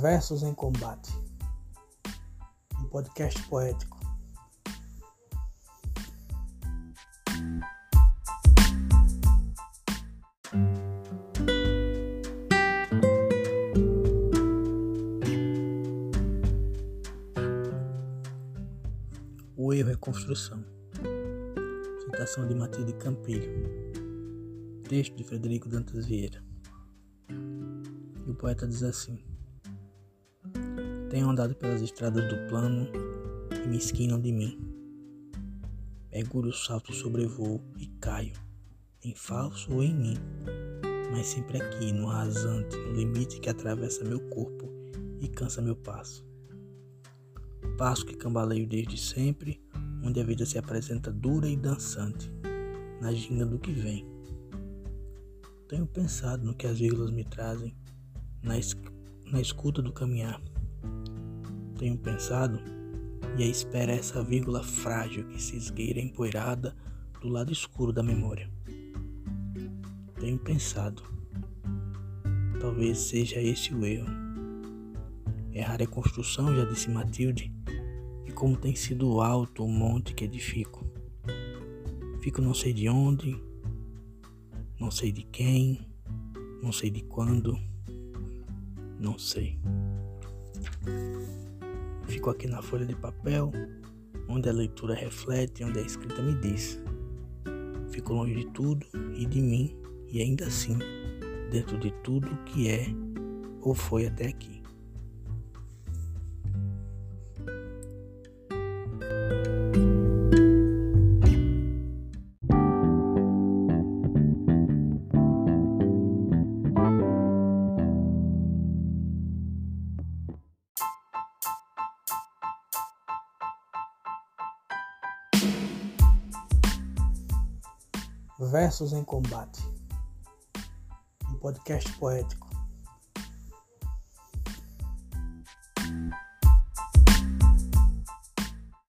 Versos em Combate, um podcast poético. O erro é construção. Citação de Matilde Campilho. Texto de Frederico Dantas Vieira. E o poeta diz assim: Tenho andado pelas estradas do plano e me esquinam de mim. Mergulho o salto, sobrevoo e caio, em falso ou em mim, mas sempre aqui, no rasante, no limite que atravessa meu corpo e cansa meu passo. Passo que cambaleio desde sempre, onde a vida se apresenta dura e dançante, na ginga do que vem. Tenho pensado no que as vírgulas me trazem, na, na escuta do caminhar. Tenho pensado e a espera é essa vírgula frágil que se esgueira empoeirada do lado escuro da memória. Tenho pensado, talvez seja esse o erro. Errar é construção, já disse Matilde, e como tem sido alto o monte que edifico. Fico não sei de onde, não sei de quem, não sei de quando, não sei. Fico aqui na folha de papel, onde a leitura reflete, onde a escrita me diz. Fico longe de tudo e de mim, e ainda assim, dentro de tudo que é ou foi até aqui. Versos em Combate, um podcast poético.